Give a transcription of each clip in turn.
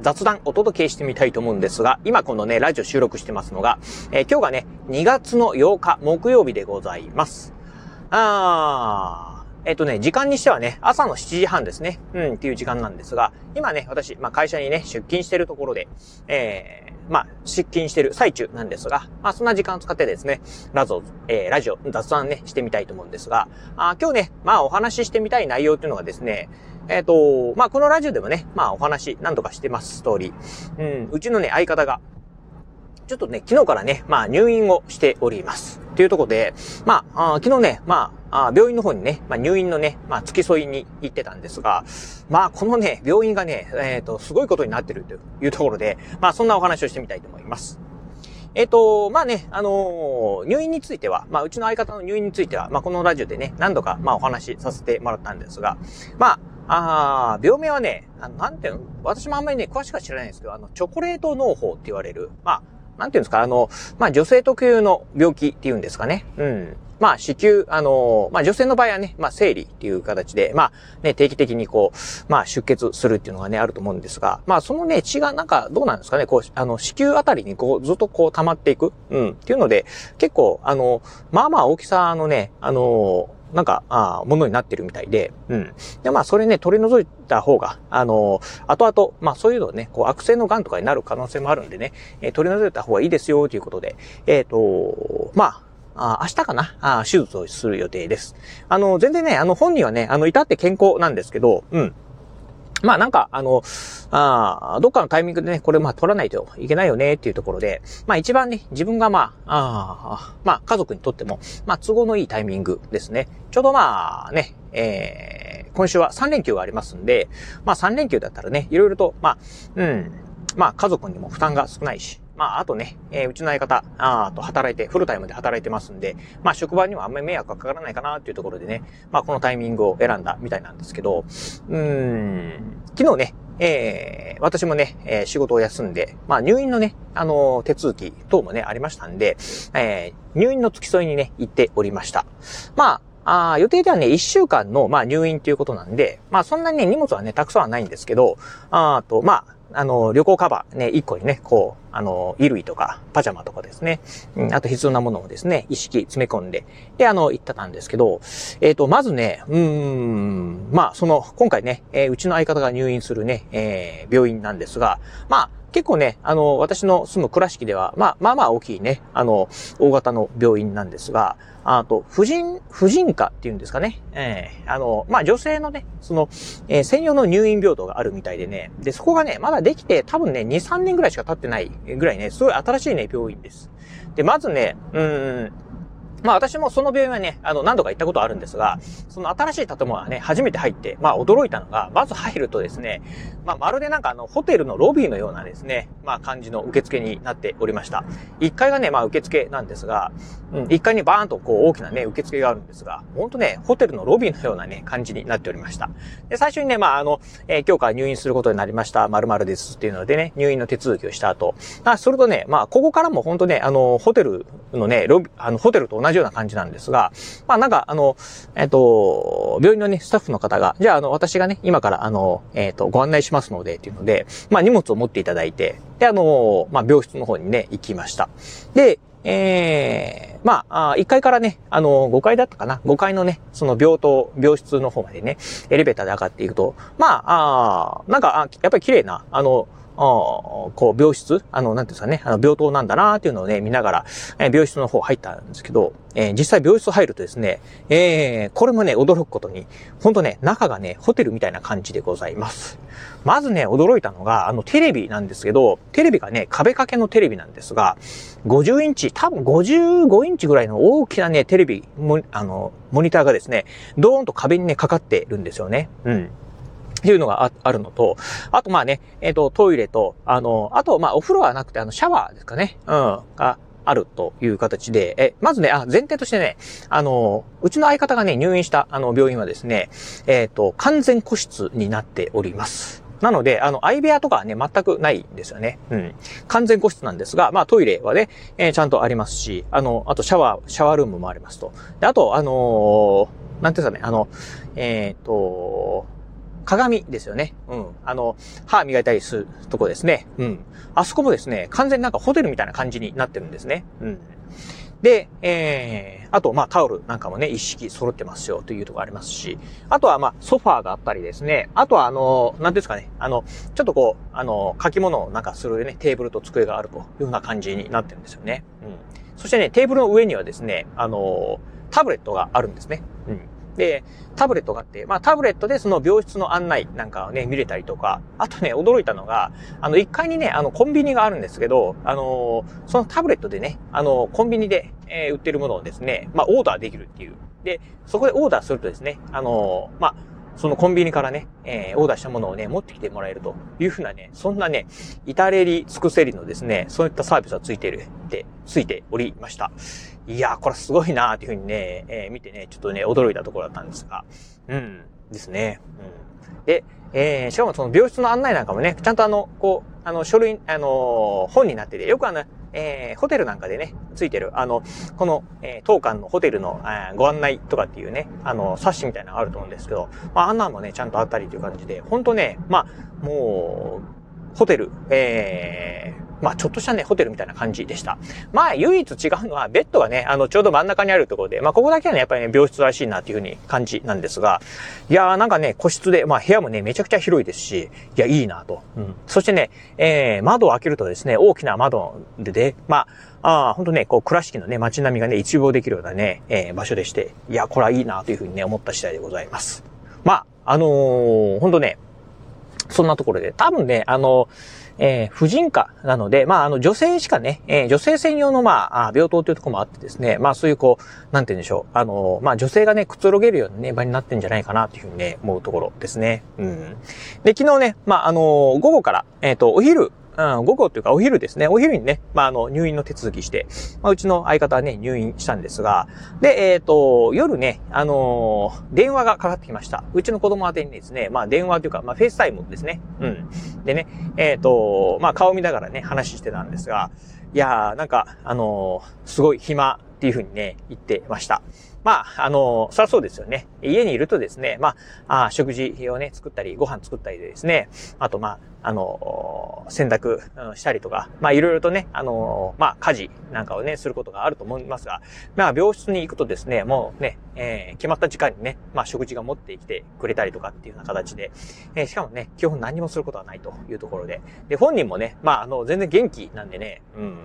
雑談お届けしてみたいと思うんですが、今このね、ラジオ収録してますのが、えー、今日がね、2月の8日木曜日でございます。あー、えっとね、時間にしてはね、朝の7時半ですね。うん、っていう時間なんですが、今ね、私、まあ会社にね、出勤してるところで、えー、まあ、出勤してる最中なんですが、まあそんな時間を使ってですね、ラゾ、えー、ラジオ、雑談ね、してみたいと思うんですが、あ今日ね、まあお話ししてみたい内容っていうのがですね、えっ、ー、と、まあ、このラジオでもね、まあ、お話何度かしてます、ストーリー。うん、うちのね、相方が、ちょっとね、昨日からね、まあ、入院をしております。というところで、まあ、あ昨日ね、まあ、あ病院の方にね、まあ、入院のね、まあ、付き添いに行ってたんですが、まあ、このね、病院がね、えっ、ー、と、すごいことになってるというところで、まあ、そんなお話をしてみたいと思います。えっ、ー、と、まあね、あのー、入院については、まあ、うちの相方の入院については、まあ、このラジオでね、何度か、まあ、お話しさせてもらったんですが、まあ、ああ、病名はね、あのなんていうの私もあんまりね、詳しくは知らないんですけど、あの、チョコレート脳胞って言われる、まあ、なんていうんですか、あの、まあ、女性特有の病気っていうんですかね。うん。まあ、子宮、あの、まあ、女性の場合はね、まあ、生理っていう形で、まあ、ね、定期的にこう、まあ、出血するっていうのがね、あると思うんですが、まあ、そのね、血がなんか、どうなんですかね、こう、あの、子宮あたりにこう、ずっとこう、溜まっていく、うん、っていうので、結構、あの、まあまあ大きさのね、あの、なんか、ああものになってるみたいで、うん。で、まあ、それね、取り除いた方が、あの、後々、まあ、そういうのね、こう、悪性の癌とかになる可能性もあるんでね、えー、取り除いた方がいいですよ、ということで、えっ、ー、と、まあ、あ明日かな？あ手術をする予定です。あの、全然ね、あの、本人はね、あの、至って健康なんですけど、うん。まあなんか、あの、ああどっかのタイミングでね、これまあ取らないといけないよねっていうところで、まあ一番ね、自分がまあ、あまあ家族にとっても、まあ都合のいいタイミングですね。ちょうどまあね、えー、今週は3連休がありますんで、まあ3連休だったらね、いろいろと、まあ、うん、まあ家族にも負担が少ないし、まあ、あとね、えー、うちの相方、あと働いて、フルタイムで働いてますんで、まあ、職場にはあんまり迷惑がかからないかなっていうところでね、まあ、このタイミングを選んだみたいなんですけど、うん、昨日ね、えー、私もね、えー、仕事を休んで、まあ入院のね、あのー、手続き等もね、ありましたんで、えー、入院の付き添いにね、行っておりました。まあ、あ予定ではね、1週間の、まあ、入院ということなんで、まあ、そんなにね、荷物はね、たくさんはないんですけど、あと、まあ、あの、旅行カバーね、一個にね、こう、あの、衣類とか、パジャマとかですね、うん、あと必要なものをですね、意識詰め込んで、で、あの、行ってたんですけど、えっ、ー、と、まずね、うーん、まあ、その、今回ね、えー、うちの相方が入院するね、えー、病院なんですが、まあ、結構ね、あの、私の住む倉敷では、まあ、まあまあ大きいね、あの、大型の病院なんですが、あと、婦人、婦人科っていうんですかね。ええー、あの、まあ、女性のね、その、えー、専用の入院病棟があるみたいでね。で、そこがね、まだできて多分ね、2、3年ぐらいしか経ってないぐらいね、すごい新しいね、病院です。で、まずね、うん、まあ私もその病院はね、あの何度か行ったことあるんですが、その新しい建物はね、初めて入って、まあ驚いたのが、まず入るとですね、まあまるでなんかあのホテルのロビーのようなですね、まあ感じの受付になっておりました。1階がね、まあ受付なんですが、うん、1階にバーンとこう大きなね、受付があるんですが、ほんとね、ホテルのロビーのようなね、感じになっておりました。で、最初にね、まああの、えー、今日から入院することになりました、〇〇ですっていうのでね、入院の手続きをした後、あ、それとね、まあここからも本当ね、あの、ホテルのね、ロビあの、ホテルと同じような感じなんですが、まあなんか、あの、えっ、ー、と、病院のね、スタッフの方が、じゃあ、あの、私がね、今から、あの、えっ、ー、と、ご案内しますので、っていうので、まあ荷物を持っていただいて、で、あの、まあ病室の方にね、行きました。で、ええー、まあ、1階からね、あの、5階だったかな ?5 階のね、その病棟、病室の方までね、エレベーターで上がっていくと、まあ、あなんか、やっぱり綺麗な、あの、こう、病室？あの、なんていうんですかね、あの、病棟なんだなっていうのをね、見ながら、えー、病室の方入ったんですけど、えー、実際病室入るとですね、えー、これもね、驚くことに、ほんとね、中がね、ホテルみたいな感じでございます。まずね、驚いたのが、あの、テレビなんですけど、テレビがね、壁掛けのテレビなんですが、50インチ、多分55インチぐらいの大きなね、テレビ、も、あの、モニターがですね、ドーンと壁にね、かかってるんですよね。うん。っていうのがあるのと、あとまあね、えっ、ー、と、トイレと、あの、あとまあお風呂はなくてあのシャワーですかね。うん。が、あるという形で、え、まずね、あ、前提としてね、あの、うちの相方がね、入院した、あの、病院はですね、えっ、ー、と、完全個室になっております。なので、あの、相部屋とかはね、全くないんですよね。うん。完全個室なんですが、まあトイレはね、えー、ちゃんとありますし、あの、あとシャワー、シャワールームもありますと。で、あと、あのー、なんていうんですかね、あの、えっ、ー、と、鏡ですよね。うん。あの、歯磨いたりするとこですね。うん。あそこもですね、完全になんかホテルみたいな感じになってるんですね。うん。で、えー、あと、まあ、タオルなんかもね、一式揃ってますよというところありますし、あとは、まあ、ソファーがあったりですね、あとは、あの、なんですかね、あの、ちょっとこう、あの、書き物をなんかするね、テーブルと机があるというような感じになってるんですよね。うん。そしてね、テーブルの上にはですね、あの、タブレットがあるんですね。うん。で、タブレットがあって、まあタブレットでその病室の案内なんかをね、見れたりとか、あとね、驚いたのが、あの、1階にね、あの、コンビニがあるんですけど、あのそのタブレットでね、あの、コンビニで、えー、売ってるものをですね、まあオーダーできるっていう。で、そこでオーダーするとですね、あのまあ、そのコンビニからね、えー、オーダーしたものをね、持ってきてもらえるというふうなね、そんなね、至れり尽くせりのですね、そういったサービスがついてる、って、ついておりました。いやー、これすごいなーっていうふうにね、えー、見てね、ちょっとね、驚いたところだったんですが、うん、ですね。うん。で、えー、しかもその病室の案内なんかもね、ちゃんとあの、こう、あの、書類、あのー、本になってて、よくあの、えー、ホテルなんかでね、ついてる、あの、この、えー、当館のホテルの、えー、ご案内とかっていうね、あの、冊子みたいなのがあると思うんですけど、まあ、あんなんもね、ちゃんとあったりという感じで、ほんとね、まあ、もう、ホテル、えー、まあちょっとしたね、ホテルみたいな感じでした。まあ唯一違うのは、ベッドがね、あの、ちょうど真ん中にあるところで、まあここだけはね、やっぱりね、病室らしいなっていうふうに感じなんですが、いやーなんかね、個室で、まあ部屋もね、めちゃくちゃ広いですし、いや、いいなと。うん。そしてね、えー、窓を開けるとですね、大きな窓でで、まあ、ああ、ほんとね、こう、倉敷のね、街並みがね、一望できるようなね、えー、場所でして、いや、これはいいなというふうにね、思った次第でございます。まあ、あのー、ほんとね、そんなところで、多分ね、あのえー、婦人科なので、まあ、あの、女性しかね、えー、女性専用の、まあ、病棟というところもあってですね、まあ、そういうこう、なんて言うんでしょう、あの、まあ、女性がね、くつろげるようなね、場になってんじゃないかな、というふうにね、思うところですね。うん。で、昨日ね、まあ、あの、午後から、えっ、ー、と、お昼、うん、午後というかお昼ですね。お昼にね、まあ、あの、入院の手続きして、まあ、うちの相方はね、入院したんですが、で、えっ、ー、と、夜ね、あのー、電話がかかってきました。うちの子供宛てにですね、まあ、電話というか、まあ、 FaceTime ですね。うん。でね、えっ、ー、と、まあ、顔見ながらね、話してたんですが、いやー、なんか、あのすごい暇っていうふうにね、言ってました。まあ、あの、そりゃそうですよね。家にいるとですね、まあ、あ食事をね、作ったり、ご飯作ったりでですね、あと、まあ、あの、洗濯したりとか、まあ、いろいろとね、あの、まあ、家事なんかをね、することがあると思いますが、まあ、病室に行くとですね、もうね、えー、決まった時間にね、まあ、食事が持ってきてくれたりとかっていうような形で、えー、しかもね、基本何もすることはないというところで、で、本人もね、まあ、あの、全然元気なんでね、うん、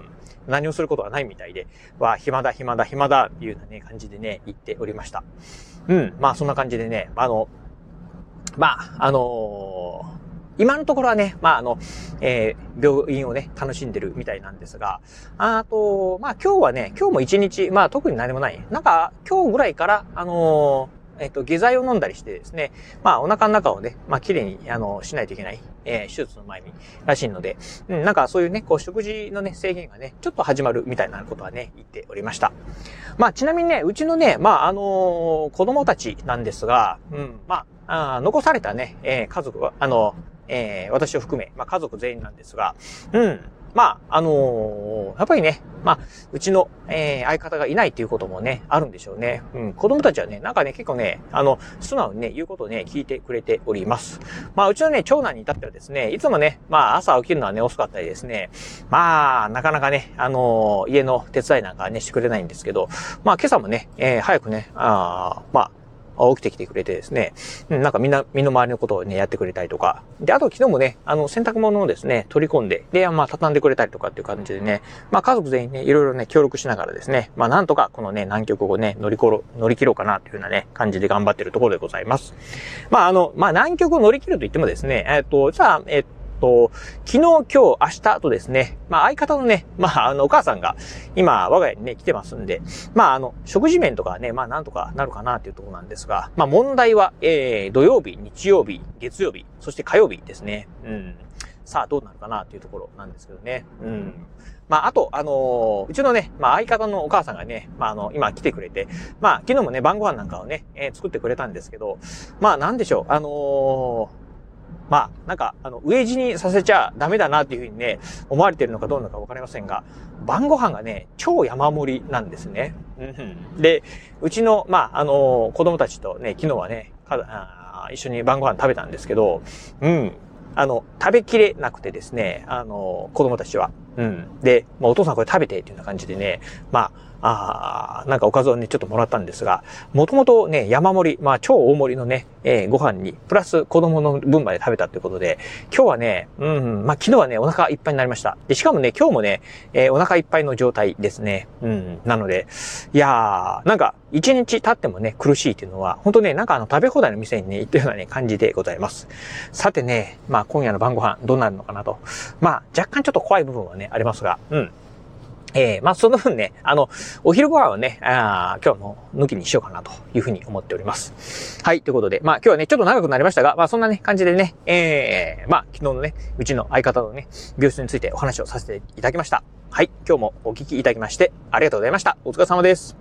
何をすることはないみたいで、わ、暇だ、暇だ、暇だ、っていうようなね、感じでね、言っておりました。うん、まあ、そんな感じでね、あの、まあ、あのー今のところはね、まあ、あの、えー、病院をね、楽しんでるみたいなんですが、あと、まあ、今日はね、今日も一日、まあ、特に何もない。なんか、今日ぐらいから、あのーえっと、下剤を飲んだりしてですね、まあ、お腹の中をね、まあ、綺麗に、あの、しないといけない、えー、手術の前に、らしいので、うん、なんかそういうね、こう、食事のね、制限がね、ちょっと始まるみたいなことはね、言っておりました。まあ、ちなみにね、うちのね、まあ、あのー、子供たちなんですが、うん、まあ、あ残されたね、えー、家族は、あの、えー、私を含め、まあ、家族全員なんですが、うん、まあ、あのー、やっぱりね、まあ、うちの、えー、相方がいないっていうこともね、あるんでしょうね。うん、子供たちはね、なんかね、結構ね、あの、素直にね、言うことをね、聞いてくれております。まあ、うちのね、長男に至ってはですね、いつもね、まあ、朝起きるのはね、遅かったりですね、まあ、なかなかね、あのー、家の手伝いなんかね、してくれないんですけど、まあ、今朝もね、えー、早くね、あまあ、起きてきてくれてですね、うん、なんかみんな、身の回りのことをね、やってくれたりとか。で、あと昨日もね、あの、洗濯物をですね、取り込んで、で、まあ、畳んでくれたりとかっていう感じでね、まあ、家族全員ね、いろいろね、協力しながらですね、まあ、なんとかこのね、南極をね、乗りころ、乗り切ろうかなというようなね、感じで頑張ってるところでございます。まあ、あの、まあ、南極を乗り切ると言ってもですね、えっ、と、じゃあ、えっ、と、と昨日、今日、明日とですね、まあ相方のね、まああのお母さんが今我が家にね来てますんで、まああの食事面とかね、まあなんとかなるかなというところなんですが、まあ問題は、えー、土曜日、日曜日、月曜日、そして火曜日ですね。うん。さあどうなるかなっていうところなんですけどね。うん。まあ、あと、あのー、うちのね、まあ、相方のお母さんがね、まあ、あの、今来てくれて、まあ、昨日もね、晩ご飯なんかをね、えー、作ってくれたんですけど、まあ、なんでしょう、あのーまあ、なんか、あの、飢え死にさせちゃダメだなっていうふうにね、思われてるのかどうなのかわかりませんが、晩ご飯がね、超山盛りなんですね。うん、で、うちの、まあ、あの、子供たちとね、昨日はね、一緒に晩ご飯食べたんですけど、うん、あの、食べきれなくてですね、あの、子供たちは。うん。で、まあ、お父さんこれ食べてっていうような感じでね、まあ、あなんかおかずをね、ちょっともらったんですが、もともとね、山盛り、まあ超大盛りのね、えー、ご飯に、プラス子供の分まで食べたということで、今日はね、うん、まあ昨日はね、お腹いっぱいになりました。で、しかもね、今日もね、えー、お腹いっぱいの状態ですね。うん、なので、いやー、なんか、一日経ってもね、苦しいっていうのは、本当ね、なんかあの、食べ放題の店にね、行ったようなね、感じでございます。さてね、まあ今夜の晩ご飯どうなるのかなと。まあ若干ちょっと怖い部分はねね、ありますが、うん。えー、まあ、その分ね、あの、お昼ご飯はね、あ今日も抜きにしようかなというふうに思っております。はい、ということで、まあ、今日はね、ちょっと長くなりましたが、まあ、そんなね、感じでね、えー、まあ、昨日のね、うちの相方のね、病室についてお話をさせていただきました。はい、今日もお聞きいただきまして、ありがとうございました。お疲れ様です。